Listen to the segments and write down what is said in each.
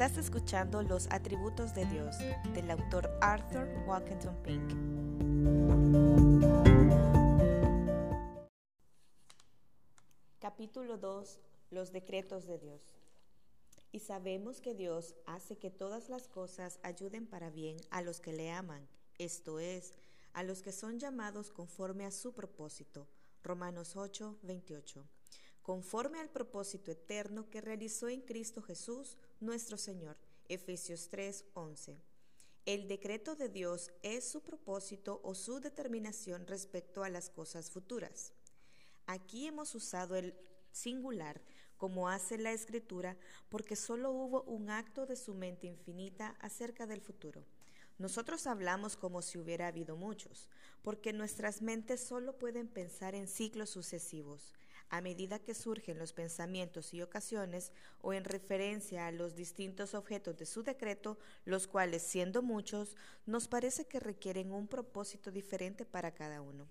Estás escuchando Los Atributos de Dios del autor Arthur Walkington Pink. Capítulo 2. Los decretos de Dios. Y sabemos que Dios hace que todas las cosas ayuden para bien a los que le aman, esto es, a los que son llamados conforme a su propósito. Romanos 8, 28 conforme al propósito eterno que realizó en Cristo Jesús, nuestro Señor. Efesios 3, 11. El decreto de Dios es su propósito o su determinación respecto a las cosas futuras. Aquí hemos usado el singular como hace la escritura porque solo hubo un acto de su mente infinita acerca del futuro. Nosotros hablamos como si hubiera habido muchos, porque nuestras mentes solo pueden pensar en ciclos sucesivos a medida que surgen los pensamientos y ocasiones o en referencia a los distintos objetos de su decreto, los cuales, siendo muchos, nos parece que requieren un propósito diferente para cada uno.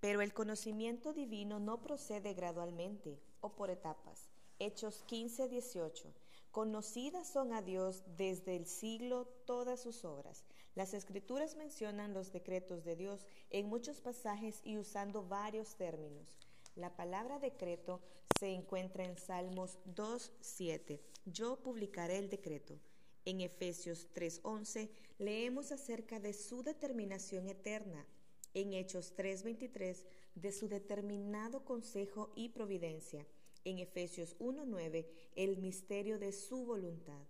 Pero el conocimiento divino no procede gradualmente o por etapas. Hechos 15, 18. Conocidas son a Dios desde el siglo todas sus obras. Las escrituras mencionan los decretos de Dios en muchos pasajes y usando varios términos. La palabra decreto se encuentra en Salmos 2.7. Yo publicaré el decreto. En Efesios 3.11 leemos acerca de su determinación eterna. En Hechos 3.23 de su determinado consejo y providencia. En Efesios 1.9 el misterio de su voluntad.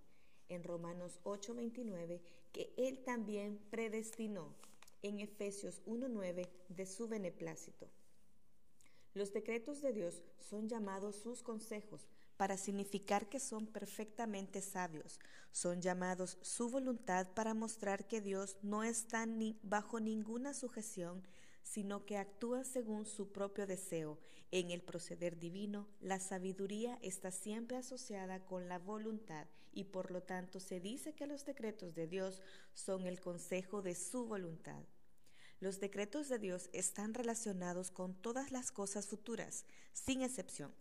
En Romanos 8.29 que Él también predestinó. En Efesios 1.9 de su beneplácito. Los decretos de Dios son llamados sus consejos para significar que son perfectamente sabios. Son llamados su voluntad para mostrar que Dios no está bajo ninguna sujeción, sino que actúa según su propio deseo. En el proceder divino, la sabiduría está siempre asociada con la voluntad y por lo tanto se dice que los decretos de Dios son el consejo de su voluntad. Los decretos de Dios están relacionados con todas las cosas futuras, sin excepción.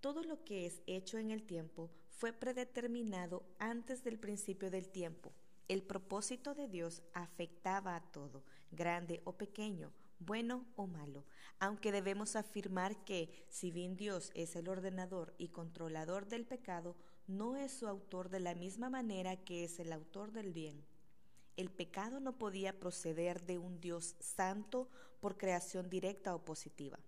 Todo lo que es hecho en el tiempo fue predeterminado antes del principio del tiempo. El propósito de Dios afectaba a todo, grande o pequeño, bueno o malo, aunque debemos afirmar que, si bien Dios es el ordenador y controlador del pecado, no es su autor de la misma manera que es el autor del bien. El pecado no podía proceder de un Dios santo por creación directa o positiva,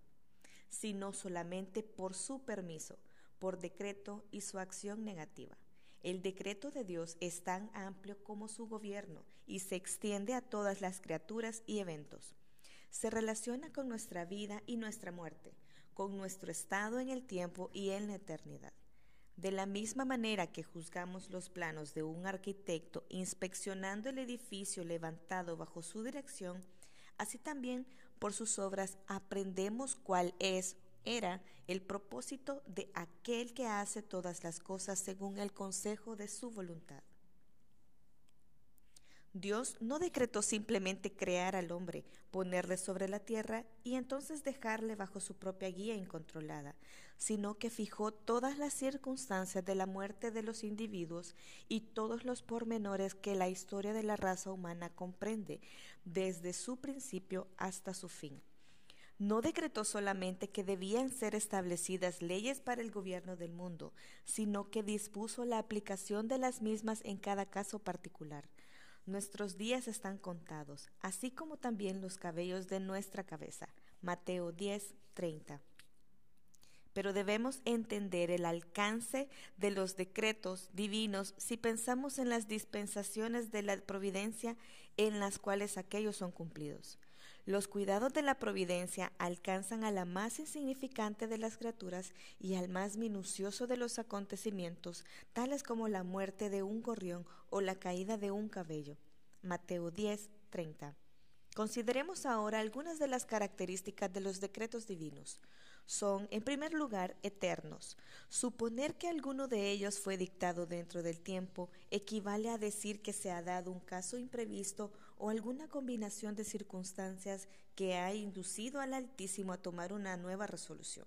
sino solamente por su permiso, por decreto y su acción negativa. El decreto de Dios es tan amplio como su gobierno y se extiende a todas las criaturas y eventos. Se relaciona con nuestra vida y nuestra muerte, con nuestro estado en el tiempo y en la eternidad. De la misma manera que juzgamos los planos de un arquitecto inspeccionando el edificio levantado bajo su dirección, así también por sus obras aprendemos cuál es, era, el propósito de aquel que hace todas las cosas según el consejo de su voluntad. Dios no decretó simplemente crear al hombre, ponerle sobre la tierra y entonces dejarle bajo su propia guía incontrolada, sino que fijó todas las circunstancias de la muerte de los individuos y todos los pormenores que la historia de la raza humana comprende, desde su principio hasta su fin. No decretó solamente que debían ser establecidas leyes para el gobierno del mundo, sino que dispuso la aplicación de las mismas en cada caso particular. Nuestros días están contados, así como también los cabellos de nuestra cabeza. Mateo 10, 30. Pero debemos entender el alcance de los decretos divinos si pensamos en las dispensaciones de la providencia en las cuales aquellos son cumplidos. Los cuidados de la providencia alcanzan a la más insignificante de las criaturas y al más minucioso de los acontecimientos, tales como la muerte de un gorrión o la caída de un cabello. Mateo 10, 30. Consideremos ahora algunas de las características de los decretos divinos son, en primer lugar, eternos. Suponer que alguno de ellos fue dictado dentro del tiempo equivale a decir que se ha dado un caso imprevisto o alguna combinación de circunstancias que ha inducido al Altísimo a tomar una nueva resolución.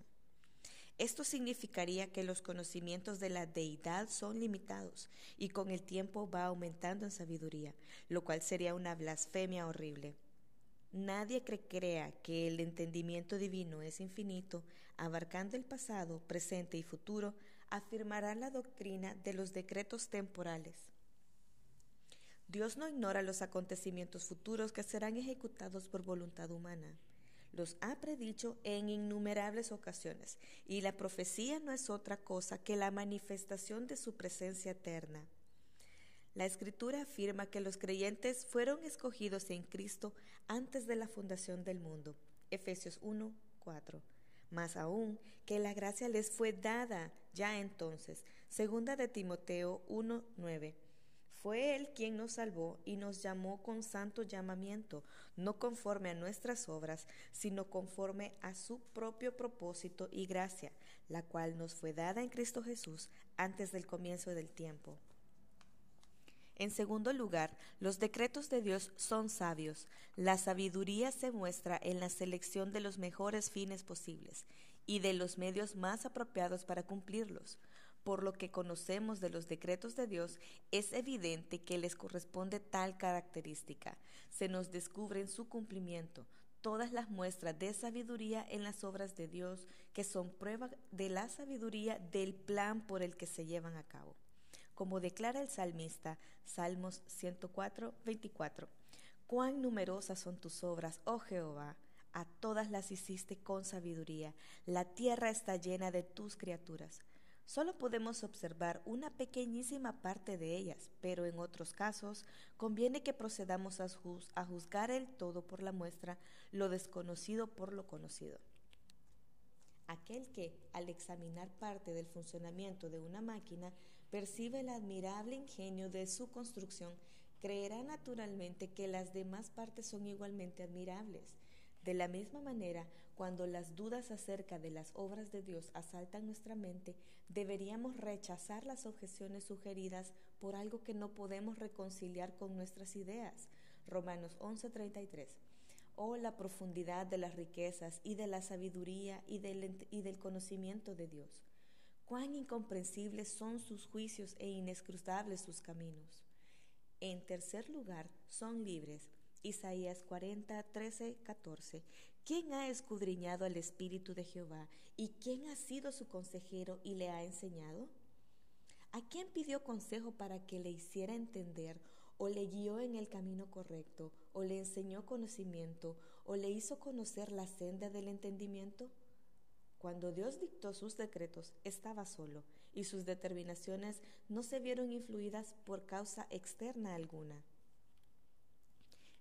Esto significaría que los conocimientos de la deidad son limitados y con el tiempo va aumentando en sabiduría, lo cual sería una blasfemia horrible. Nadie crea que el entendimiento divino es infinito, abarcando el pasado, presente y futuro, afirmará la doctrina de los decretos temporales. Dios no ignora los acontecimientos futuros que serán ejecutados por voluntad humana. Los ha predicho en innumerables ocasiones, y la profecía no es otra cosa que la manifestación de su presencia eterna. La escritura afirma que los creyentes fueron escogidos en Cristo antes de la fundación del mundo. Efesios 1, 4. Más aún, que la gracia les fue dada ya entonces. Segunda de Timoteo 1, 9. Fue Él quien nos salvó y nos llamó con santo llamamiento, no conforme a nuestras obras, sino conforme a su propio propósito y gracia, la cual nos fue dada en Cristo Jesús antes del comienzo del tiempo. En segundo lugar, los decretos de Dios son sabios. La sabiduría se muestra en la selección de los mejores fines posibles y de los medios más apropiados para cumplirlos. Por lo que conocemos de los decretos de Dios, es evidente que les corresponde tal característica. Se nos descubre en su cumplimiento todas las muestras de sabiduría en las obras de Dios, que son prueba de la sabiduría del plan por el que se llevan a cabo como declara el salmista, Salmos 104, 24. Cuán numerosas son tus obras, oh Jehová, a todas las hiciste con sabiduría, la tierra está llena de tus criaturas. Solo podemos observar una pequeñísima parte de ellas, pero en otros casos conviene que procedamos a, juzgar el todo por la muestra, lo desconocido por lo conocido. Aquel que, al examinar parte del funcionamiento de una máquina, percibe el admirable ingenio de su construcción, creerá naturalmente que las demás partes son igualmente admirables. De la misma manera, cuando las dudas acerca de las obras de Dios asaltan nuestra mente, deberíamos rechazar las objeciones sugeridas por algo que no podemos reconciliar con nuestras ideas. Romanos 11:33. Oh, la profundidad de las riquezas y de la sabiduría y del, y del conocimiento de Dios cuán incomprensibles son sus juicios e inescrutables sus caminos. En tercer lugar, son libres. Isaías 40, 13, 14. ¿Quién ha escudriñado el Espíritu de Jehová? ¿Y quién ha sido su consejero y le ha enseñado? ¿A quién pidió consejo para que le hiciera entender, o le guió en el camino correcto, o le enseñó conocimiento, o le hizo conocer la senda del entendimiento? Cuando Dios dictó sus decretos, estaba solo y sus determinaciones no se vieron influidas por causa externa alguna.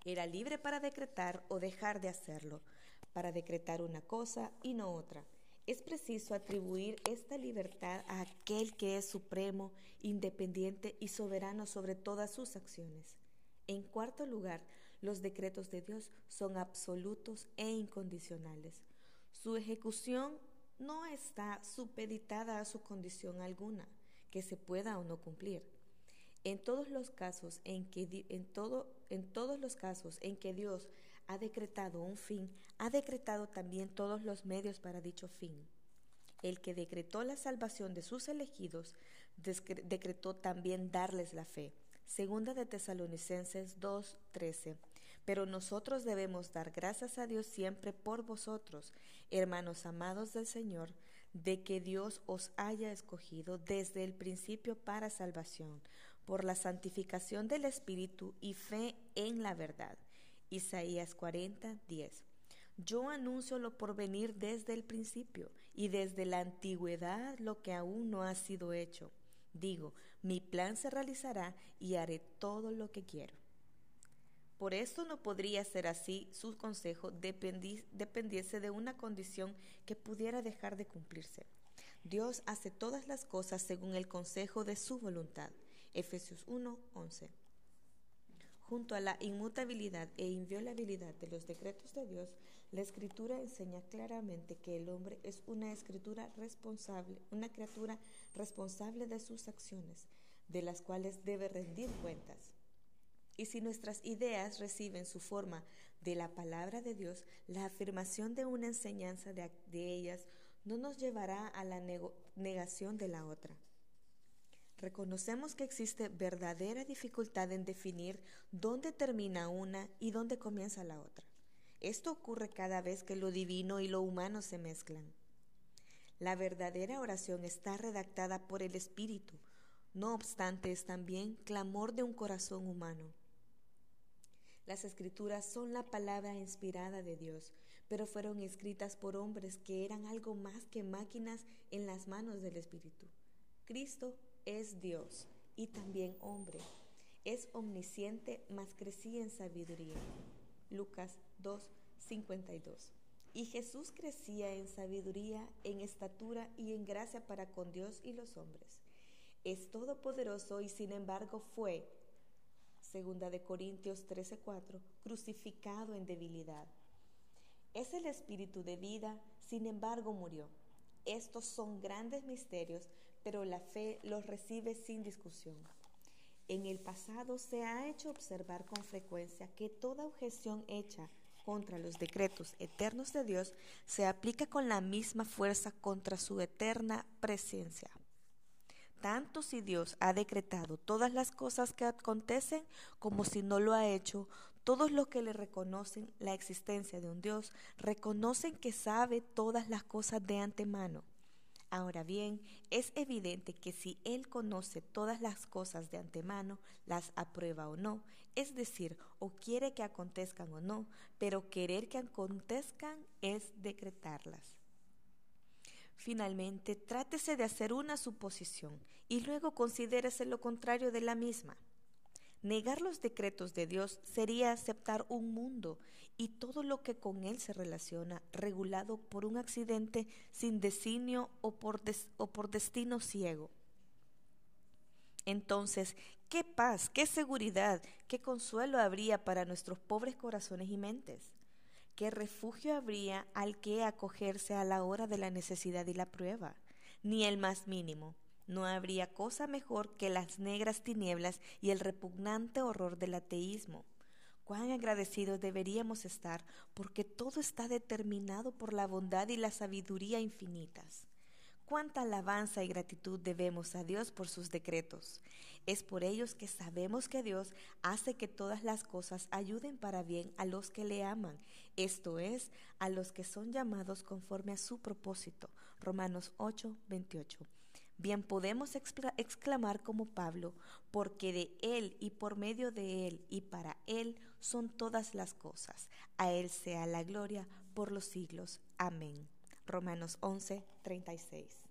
Era libre para decretar o dejar de hacerlo, para decretar una cosa y no otra. Es preciso atribuir esta libertad a aquel que es supremo, independiente y soberano sobre todas sus acciones. En cuarto lugar, los decretos de Dios son absolutos e incondicionales. Su ejecución no está supeditada a su condición alguna, que se pueda o no cumplir. En todos los casos en que, Dios ha decretado un fin, ha decretado también todos los medios para dicho fin. El que decretó la salvación de sus elegidos, decretó también darles la fe. Segunda de Tesalonicenses 2:13. Pero nosotros debemos dar gracias a Dios siempre por vosotros, hermanos amados del Señor, de que Dios os haya escogido desde el principio para salvación, por la santificación del Espíritu y fe en la verdad. Isaías 40, 10. Yo anuncio lo por venir desde el principio y desde la antigüedad lo que aún no ha sido hecho. Digo, mi plan se realizará y haré todo lo que quiero. Por esto no podría ser así su consejo dependiese de una condición que pudiera dejar de cumplirse. Dios hace todas las cosas según el consejo de su voluntad. Efesios 1, 11. Junto a la inmutabilidad e inviolabilidad de los decretos de Dios, la escritura enseña claramente que el hombre es una escritura responsable, una criatura responsable de sus acciones, de las cuales debe rendir cuentas. Y si nuestras ideas reciben su forma de la palabra de Dios, la afirmación de una enseñanza de, ellas no nos llevará a la negación de la otra. Reconocemos que existe verdadera dificultad en definir dónde termina una y dónde comienza la otra. Esto ocurre cada vez que lo divino y lo humano se mezclan. La verdadera oración está redactada por el Espíritu, no obstante es también clamor de un corazón humano. Las escrituras son la palabra inspirada de Dios, pero fueron escritas por hombres que eran algo más que máquinas en las manos del Espíritu. Cristo es Dios y también hombre. Es omnisciente, mas crecía en sabiduría. Lucas 2, 52. Y Jesús crecía en sabiduría, en estatura y en gracia para con Dios y los hombres. Es todopoderoso y sin embargo fue, segunda de Corintios 13:4, crucificado en debilidad. Es el espíritu de vida, sin embargo murió. Estos son grandes misterios, pero la fe los recibe sin discusión. En el pasado se ha hecho observar con frecuencia que toda objeción hecha contra los decretos eternos de Dios se aplica con la misma fuerza contra su eterna presencia. Tanto si Dios ha decretado todas las cosas que acontecen como si no lo ha hecho, todos los que le reconocen la existencia de un Dios reconocen que sabe todas las cosas de antemano. Ahora bien, es evidente que si Él conoce todas las cosas de antemano, las aprueba o no, es decir, o quiere que acontezcan o no, pero querer que acontezcan es decretarlas. Finalmente, trátese de hacer una suposición y luego considérese lo contrario de la misma. Negar los decretos de Dios sería aceptar un mundo y todo lo que con él se relaciona regulado por un accidente sin designio o por, o por destino ciego. Entonces, ¿qué paz, qué seguridad, qué consuelo habría para nuestros pobres corazones y mentes? ¿Qué refugio habría al que acogerse a la hora de la necesidad y la prueba? Ni el más mínimo. No habría cosa mejor que las negras tinieblas y el repugnante horror del ateísmo. Cuán agradecidos deberíamos estar porque todo está determinado por la bondad y la sabiduría infinitas. Cuánta alabanza y gratitud debemos a Dios por sus decretos. Es por ellos que sabemos que Dios hace que todas las cosas ayuden para bien a los que le aman, esto es, a los que son llamados conforme a su propósito. Romanos 8, 28. Bien podemos exclamar como Pablo, porque de Él y por medio de Él y para Él son todas las cosas. A Él sea la gloria por los siglos. Amén. Romanos 11, 36.